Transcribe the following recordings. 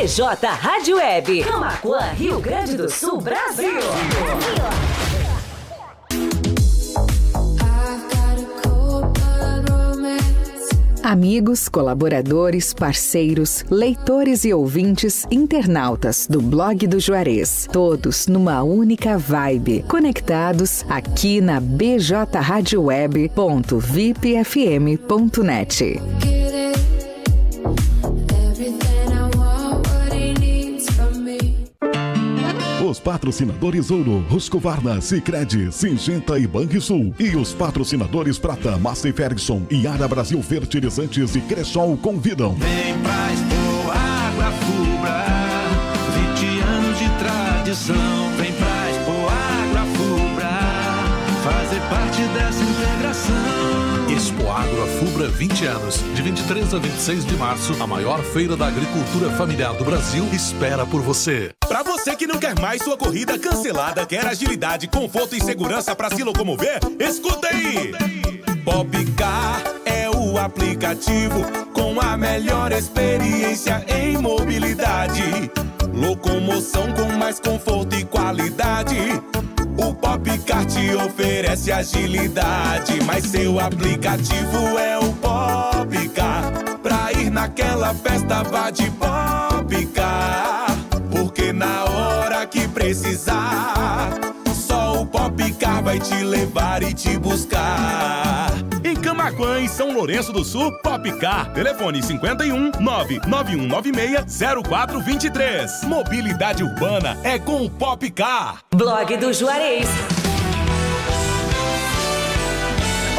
BJ Rádio Web. Camacuã, Rio Grande do Sul, Brasil. Amigos, colaboradores, parceiros, leitores e ouvintes, internautas do blog do Juarez, todos numa única vibe, conectados aqui na bjradioweb.vipfm.net. Os patrocinadores Ouro, Husqvarna, Sicredi, Singenta e Banrisul. E os patrocinadores Prata, Massey Ferguson, Ara Brasil Fertilizantes e Cressol convidam. Vem pra Expo Água Fubra, 20 anos de tradição. Vem pra Expo Água Fubra, fazer parte dessa integração. Expo Agro Fubra 20 anos, de 23 a 26 de março, a maior feira da agricultura familiar do Brasil espera por você. Pra você que não quer mais sua corrida cancelada, quer agilidade, conforto e segurança pra se locomover, escuta aí! Popcar é o aplicativo com a melhor experiência em mobilidade. Locomoção com mais conforto te oferece agilidade, mas seu aplicativo é o Popcar. Pra ir naquela festa, vá de Popcar. Porque na hora que precisar, só o Popcar vai te levar e te buscar. Em Camaquã e São Lourenço do Sul, Popcar. Telefone 51 99196 0423. Mobilidade urbana é com o Popcar. Blog do Juarez.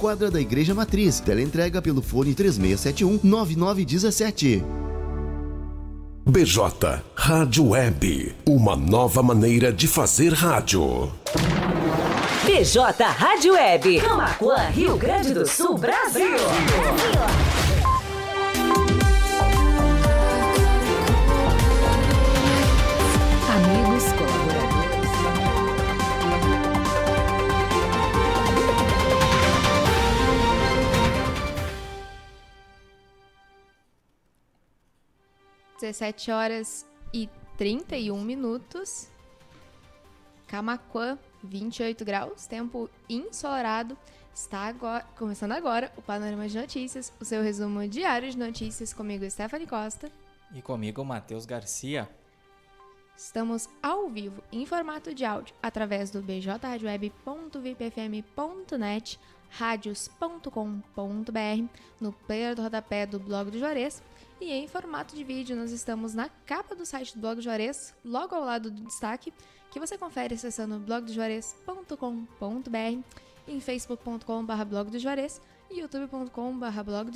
quadra da Igreja Matriz. Teleentrega pelo fone 3671 9917. BJ Rádio Web, uma nova maneira de fazer rádio. BJ Rádio Web. Camacuã, Rio Grande do Sul, Brasil. Amigos, 17 horas e 31 minutos. Camaquã, 28 graus, tempo ensolarado. Está agora, começando agora o Panorama de Notícias, o seu resumo diário de notícias comigo, Stephanie Costa. E comigo, Matheus Garcia. Estamos ao vivo em formato de áudio através do bjradioweb.vipfm.net, radios.com.br, no player do rodapé do blog do Juarez e em formato de vídeo nós estamos na capa do site do blog do Juarez, logo ao lado do destaque, que você confere acessando blogdojuarez.com.br, em facebook.com.br blog e youtube.com.br blog.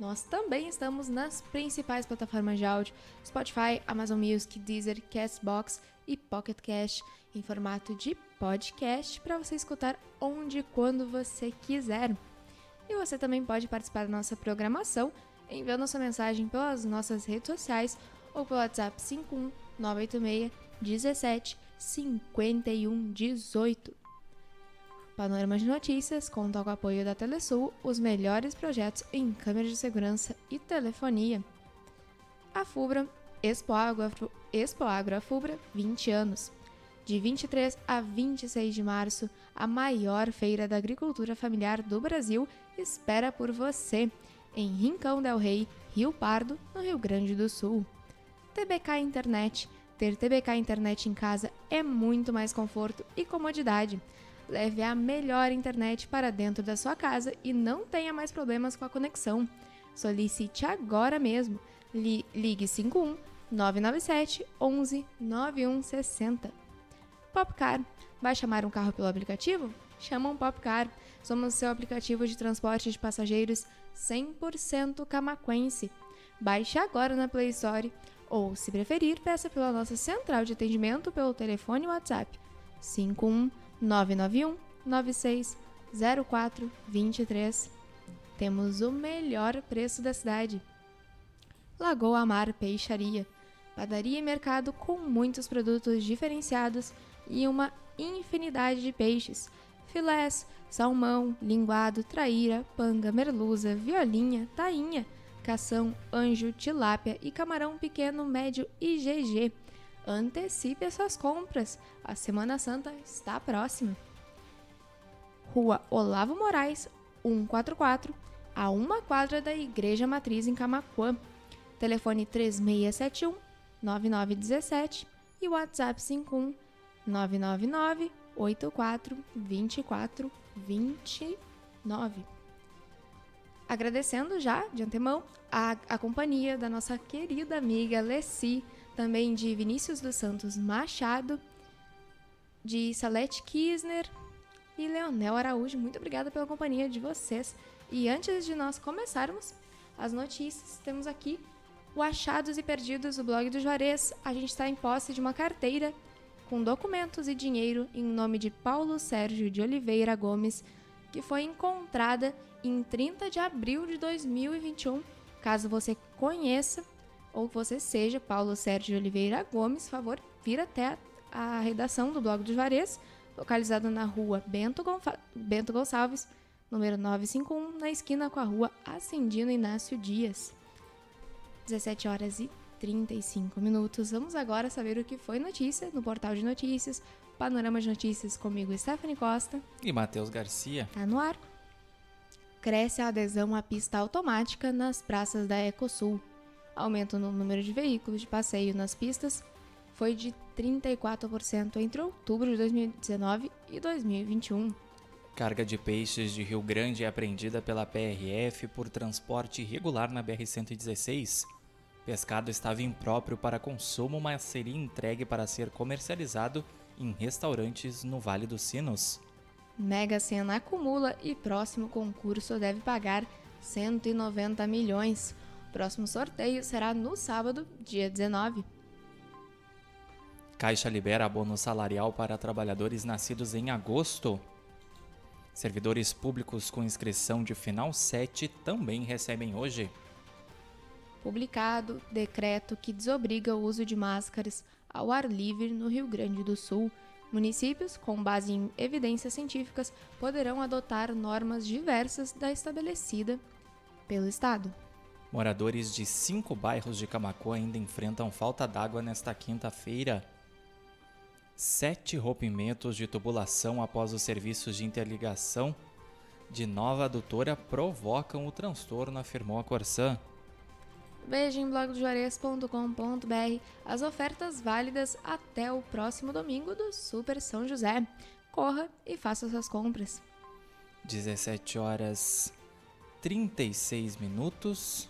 Nós também estamos nas principais plataformas de áudio: Spotify, Amazon Music, Deezer, Castbox e Pocket Cast em formato de podcast para você escutar onde e quando você quiser. E você também pode participar da nossa programação enviando sua mensagem pelas nossas redes sociais ou pelo WhatsApp 51986 17 51 18. Panorama de Notícias conta com o apoio da Telesul, os melhores projetos em câmeras de segurança e telefonia. A FUBRA, Expo Agro, Expo Agro FUBRA, 20 anos. De 23 a 26 de março, a maior feira da agricultura familiar do Brasil espera por você, em Rincão del Rei, Rio Pardo, no Rio Grande do Sul. TBK Internet. Ter TBK Internet em casa é muito mais conforto e comodidade. Leve a melhor internet para dentro da sua casa e não tenha mais problemas com a conexão. Solicite agora mesmo Li ligue 51 997 11 9160. Popcar. Vai chamar um carro pelo aplicativo? Chama um Popcar. Somos seu aplicativo de transporte de passageiros 100% camaquense. Baixe agora na Play Store ou, se preferir, peça pela nossa central de atendimento pelo telefone WhatsApp 51 991 96 04 23. Temos o melhor preço da cidade. Lagoa Mar Peixaria. Padaria e mercado com muitos produtos diferenciados e uma infinidade de peixes. Filés, salmão, linguado, traíra, panga, merluza, violinha, tainha, cação, anjo, tilápia e camarão pequeno, médio e GG. Antecipe as suas compras. A Semana Santa está próxima. Rua Olavo Moraes, 144, a uma quadra da Igreja Matriz em Camacuã. Telefone 3671 9917 e WhatsApp 51 999 84 24 29. Agradecendo já de antemão a, a companhia da nossa querida amiga Leci, também de Vinícius dos Santos Machado, de Salete Kisner e Leonel Araújo. Muito obrigada pela companhia de vocês. E antes de nós começarmos as notícias, temos aqui o Achados e Perdidos, o blog do Juarez. A gente está em posse de uma carteira com documentos e dinheiro em nome de Paulo Sérgio de Oliveira Gomes, que foi encontrada em 30 de abril de 2021. Caso você conheça ou você seja Paulo Sérgio de Oliveira Gomes, favor, vir até a redação do blog do Juarez, localizado na rua Bento, Gonfa Bento Gonçalves, número 951, na esquina com a rua Ascendino Inácio Dias. 17 horas e 35 minutos. Vamos agora saber o que foi notícia no portal de notícias, Panorama de Notícias comigo, Stephanie Costa. E Matheus Garcia. Tá no ar. Cresce a adesão à pista automática nas praças da Ecosul. Aumento no número de veículos de passeio nas pistas foi de 34% entre outubro de 2019 e 2021. Carga de peixes de Rio Grande é apreendida pela PRF por transporte irregular na BR-116. Pescado estava impróprio para consumo, mas seria entregue para ser comercializado em restaurantes no Vale dos Sinos. Mega Sena acumula e próximo concurso deve pagar 190 milhões. Próximo sorteio será no sábado, dia 19. Caixa libera abono salarial para trabalhadores nascidos em agosto. Servidores públicos com inscrição de final 7 também recebem hoje. Publicado decreto que desobriga o uso de máscaras ao ar livre no Rio Grande do Sul. Municípios, com base em evidências científicas, poderão adotar normas diversas da estabelecida pelo Estado. Moradores de cinco bairros de Camacuã ainda enfrentam falta d'água nesta quinta-feira. Sete rompimentos de tubulação após os serviços de interligação de nova adutora provocam o transtorno, afirmou a Corsan. Veja em blogdojuarez.com.br as ofertas válidas até o próximo domingo do Super São José. Corra e faça suas compras. 17 horas 36 minutos.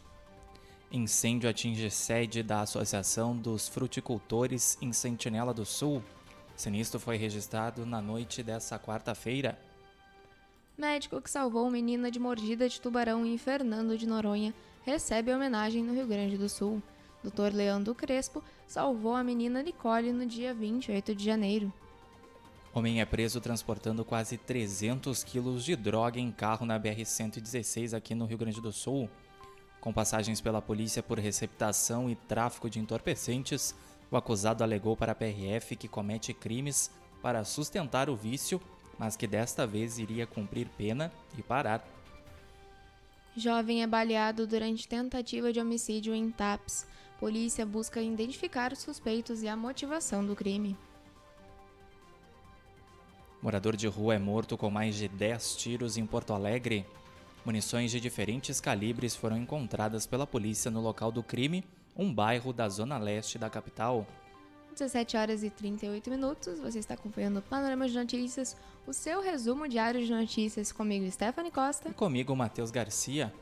Incêndio atinge sede da Associação dos Fruticultores em Sentinela do Sul. Sinistro foi registrado na noite dessa quarta-feira. Médico que salvou menina de mordida de tubarão em Fernando de Noronha recebe homenagem no Rio Grande do Sul. Dr. Leandro Crespo salvou a menina Nicole no dia 28 de janeiro. Homem é preso transportando quase 300 quilos de droga em carro na BR-116 aqui no Rio Grande do Sul. Com passagens pela polícia por receptação e tráfico de entorpecentes, o acusado alegou para a PRF que comete crimes para sustentar o vício, mas que desta vez iria cumprir pena e parar. Jovem é baleado durante tentativa de homicídio em TAPS. Polícia busca identificar os suspeitos e a motivação do crime. Morador de rua é morto com mais de 10 tiros em Porto Alegre. Munições de diferentes calibres foram encontradas pela polícia no local do crime, um bairro da zona leste da capital. 17 horas e 38 minutos, você está acompanhando o Panorama de Notícias, o seu resumo diário de notícias comigo, Stephanie Costa. E comigo, Matheus Garcia.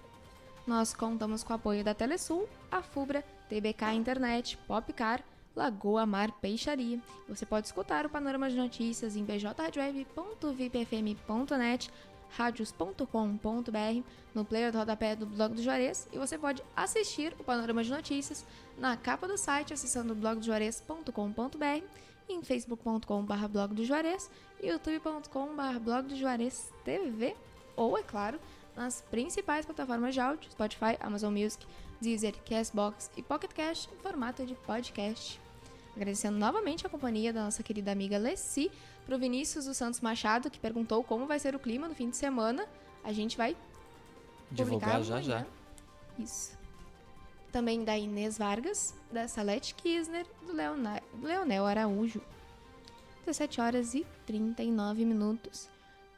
Nós contamos com o apoio da Telesul, a Fubra, TBK Internet, Popcar, Lagoa Mar Peixaria. Você pode escutar o Panorama de Notícias em bjradioweb.vipfm.net, radios.com.br, no player do rodapé do blog do Juarez e você pode assistir o Panorama de Notícias na capa do site acessando blogdojuarez.com.br, em facebook.com.br blog do Juarez, youtube.com.br blog do Juarez TV ou, é claro, nas principais plataformas de áudio, Spotify, Amazon Music, Deezer, Castbox e Pocket Cast em formato de podcast. Agradecendo novamente a companhia da nossa querida amiga Leci, pro Vinícius dos Santos Machado, que perguntou como vai ser o clima no fim de semana. A gente vai divulgar já já. Isso. Também da Inês Vargas, da Salete Kisner, do, Leonel, Leonel Araújo. 17 horas e 39 minutos.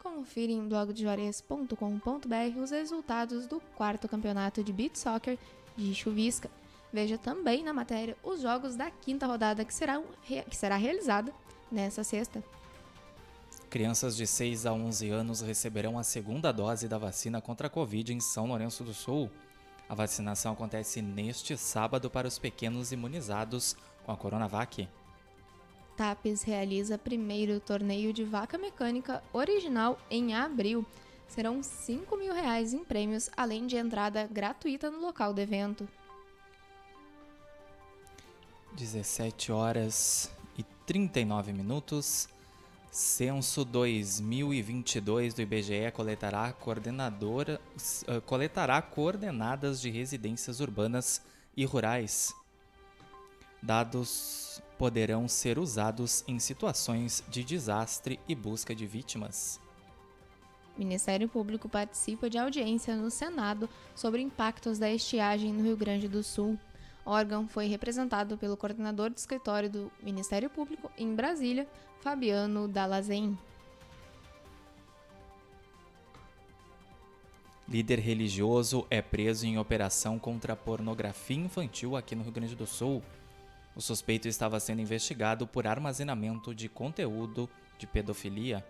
Confira em blogdejuarez.com.br os resultados do quarto campeonato de beat soccer de Chuvisca. Veja também na matéria os jogos da quinta rodada que será, que será realizada nessa sexta. Crianças de 6 a 11 anos receberão a segunda dose da vacina contra a Covid em São Lourenço do Sul. A vacinação acontece neste sábado para os pequenos imunizados com a Coronavac. TAPES realiza primeiro torneio de vaca mecânica original em abril. Serão 5 mil reais em prêmios, além de entrada gratuita no local do evento. 17 horas e 39 minutos. Censo 2022 do IBGE coletará, coordenadora, uh, coletará coordenadas de residências urbanas e rurais. Dados poderão ser usados em situações de desastre e busca de vítimas. O Ministério Público participa de audiência no Senado sobre impactos da estiagem no Rio Grande do Sul. Órgão foi representado pelo coordenador do escritório do Ministério Público em Brasília, Fabiano Dalazen. Líder religioso é preso em operação contra a pornografia infantil aqui no Rio Grande do Sul. O suspeito estava sendo investigado por armazenamento de conteúdo de pedofilia.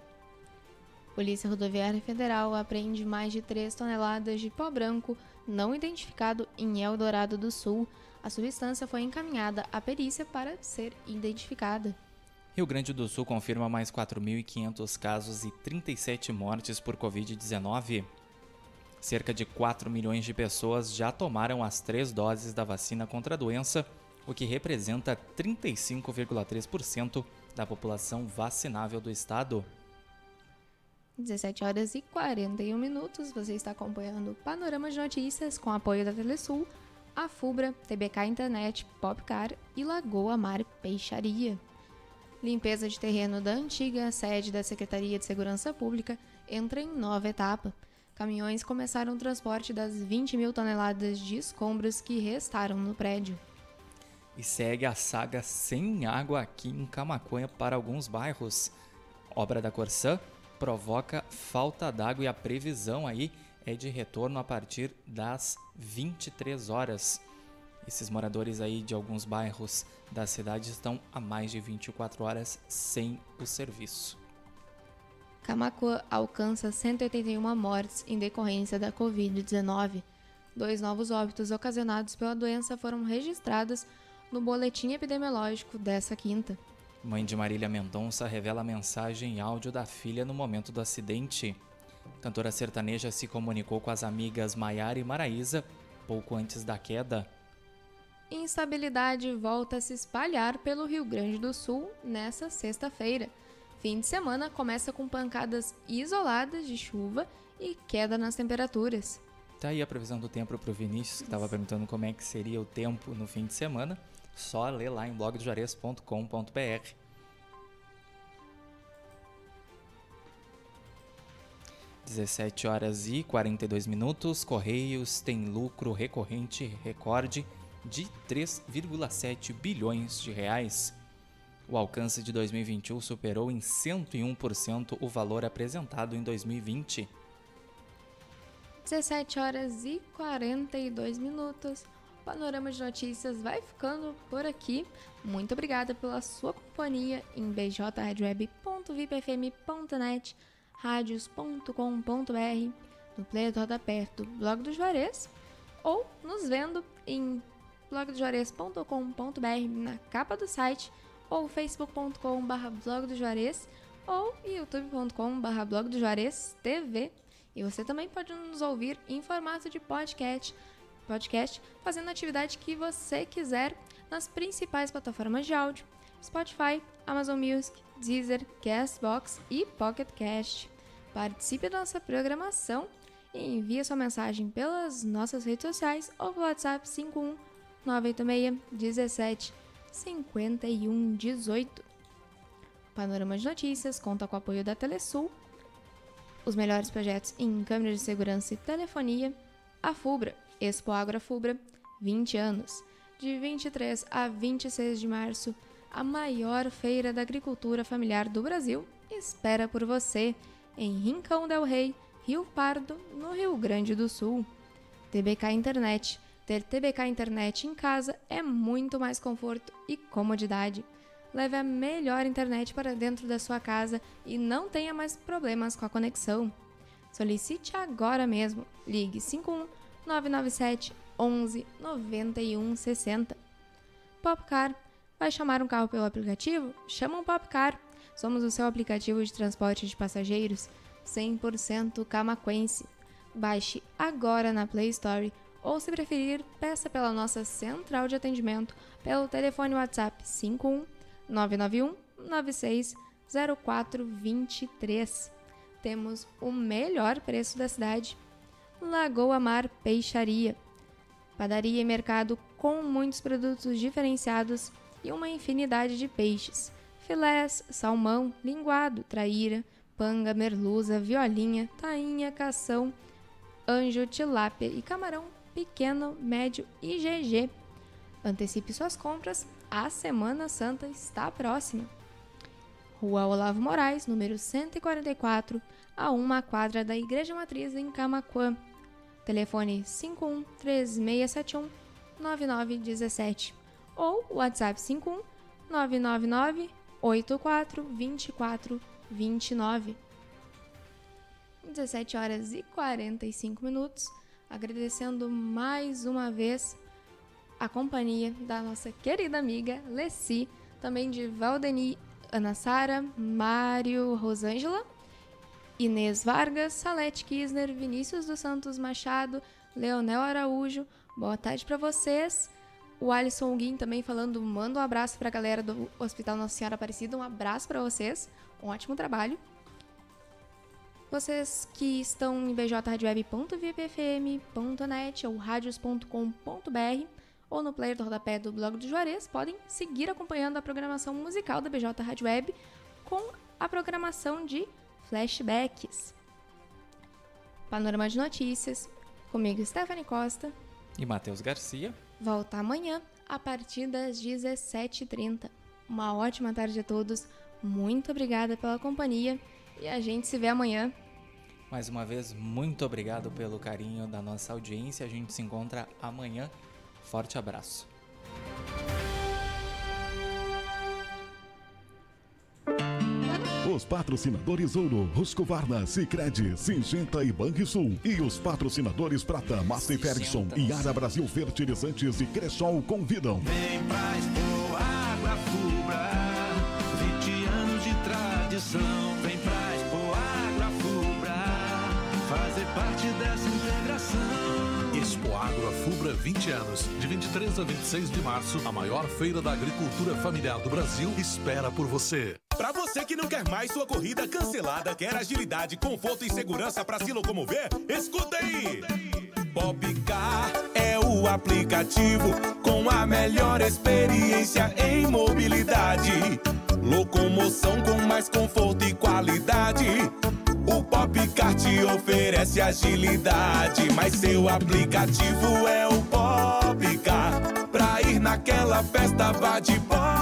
Polícia Rodoviária Federal apreende mais de 3 toneladas de pó branco não identificado em Eldorado do Sul. A substância foi encaminhada à perícia para ser identificada. Rio Grande do Sul confirma mais 4.500 casos e 37 mortes por Covid-19. Cerca de 4 milhões de pessoas já tomaram as três doses da vacina contra a doença, o que representa 35,3% da população vacinável do estado. 17 horas e 41 minutos. Você está acompanhando o Panorama de Notícias com apoio da Telesul, a Fubra, TBK Internet, Popcar e Lagoa Mar Peixaria. Limpeza de terreno da antiga sede da Secretaria de Segurança Pública entra em nova etapa. Caminhões começaram o transporte das 20 mil toneladas de escombros que restaram no prédio. E segue a saga sem água aqui em Camaconha para alguns bairros. Obra da Corsã provoca falta d'água e a previsão aí é de retorno a partir das 23 horas. Esses moradores aí de alguns bairros da cidade estão há mais de 24 horas sem o serviço. Camacuã alcança 181 mortes em decorrência da Covid-19. Dois novos óbitos ocasionados pela doença foram registrados no boletim epidemiológico dessa quinta. Mãe de Marília Mendonça revela a mensagem em áudio da filha no momento do acidente. Cantora sertaneja se comunicou com as amigas Maiara e Maraísa pouco antes da queda. Instabilidade volta a se espalhar pelo Rio Grande do Sul nesta sexta-feira. Fim de semana começa com pancadas isoladas de chuva e queda nas temperaturas. Tá aí a previsão do tempo para o Vinícius, que estava perguntando como é que seria o tempo no fim de semana. Só ler lá em blogdojuarez.com.br. Dezessete horas e 42 minutos. Correios tem lucro recorrente recorde de 3,7 bilhões de reais. O alcance de 2021 superou em 101% o valor apresentado em 2020. 17 horas e 42 minutos. Panorama de Notícias vai ficando por aqui. Muito obrigada pela sua companhia em bjradioweb.vipfm.net, radios.com.br, no player do rodapé do Blog do Juarez ou nos vendo em blogdojuarez.com.br na capa do site ou facebook.com.br blog do Juarez ou youtube.com.br blog do Juarez TV. E você também pode nos ouvir em formato de podcast, podcast fazendo a atividade que você quiser nas principais plataformas de áudio: Spotify, Amazon Music, Deezer, Castbox e Pocket Cast. Participe da nossa programação e envie sua mensagem pelas nossas redes sociais ou pelo WhatsApp 51 986 17 51 18. Panorama de Notícias conta com o apoio da Telesul, os melhores projetos em câmeras de segurança e telefonia, a FUBRA, Expo Agro Fubra, 20 anos, de 23 a 26 de março, a maior feira da agricultura familiar do Brasil, espera por você em Rincão del Rei, Rio Pardo, no Rio Grande do Sul. TBK Internet. Ter TBK Internet em casa é muito mais conforto e comodidade. Leve a melhor internet para dentro da sua casa e não tenha mais problemas com a conexão. Solicite agora mesmo. Ligue 51 997 11 91 60. Popcar. Vai chamar um carro pelo aplicativo? Chama um Popcar. Somos o seu aplicativo de transporte de passageiros 100% camaquense. Baixe agora na Play Store ou, se preferir, peça pela nossa central de atendimento pelo telefone WhatsApp 51 991 96 0423. Temos o melhor preço da cidade. Lagoa Mar Peixaria. Padaria e mercado com muitos produtos diferenciados e uma infinidade de peixes. Filés, salmão, linguado, traíra, panga, merluza, violinha, tainha, cação, anjo, tilápia e camarão pequeno, médio e GG. Antecipe suas compras, a Semana Santa está próxima. Rua Olavo Moraes, número 144, a uma quadra da Igreja Matriz em Camaquã. Telefone 51 3671 9917 ou WhatsApp 51 999 84 24 29. 17 horas e 45 minutos, agradecendo mais uma vez a companhia da nossa querida amiga Leci, também de Valdeni, Ana Sara, Mário Rosângela, Inês Vargas, Salete Kisner, Vinícius dos Santos Machado, Leonel Araújo. Boa tarde para vocês. O Alisson Guim também falando, manda um abraço para a galera do Hospital Nossa Senhora Aparecida. Um abraço para vocês. Um ótimo trabalho. Vocês que estão em bjradioweb.vipfm.net ou radios.com.br ou no player do rodapé do blog do Juarez, podem seguir acompanhando a programação musical da BJ Web com a programação de flashbacks. Panorama de notícias, comigo Stephanie Costa e Matheus Garcia. Volta amanhã a partir das 17h30. Uma ótima tarde a todos, muito obrigada pela companhia e a gente se vê amanhã. Mais uma vez, muito obrigado pelo carinho da nossa audiência. A gente se encontra amanhã Forte abraço. Os patrocinadores Ouro, Ruscovarna, Sicredi, Singenta e Banrisul. E os patrocinadores Prata, Master Ferguson e Ara Brasil Fertilizantes e Cressol convidam. Vem pra Expo Água Fubra, 20 anos de tradição. Vem pra Expo Água Fubra, fazer parte dessa integração. Expo Agro Fubra 20 anos, de 23 a 26 de março, a maior feira da agricultura familiar do Brasil espera por você. Para você que não quer mais sua corrida cancelada, quer agilidade, conforto e segurança para se locomover, escuta aí. Popcar é o aplicativo com a melhor experiência em mobilidade. Locomoção com mais conforto e qualidade. O Popcar te oferece agilidade, mas seu aplicativo é o Popcar. Pra ir naquela festa, vá de Popcar.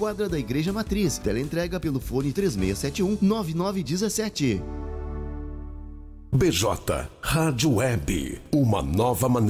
quadra da Igreja Matriz. Teleentrega pelo fone 3671 9917. BJ Rádio Web, uma nova maneira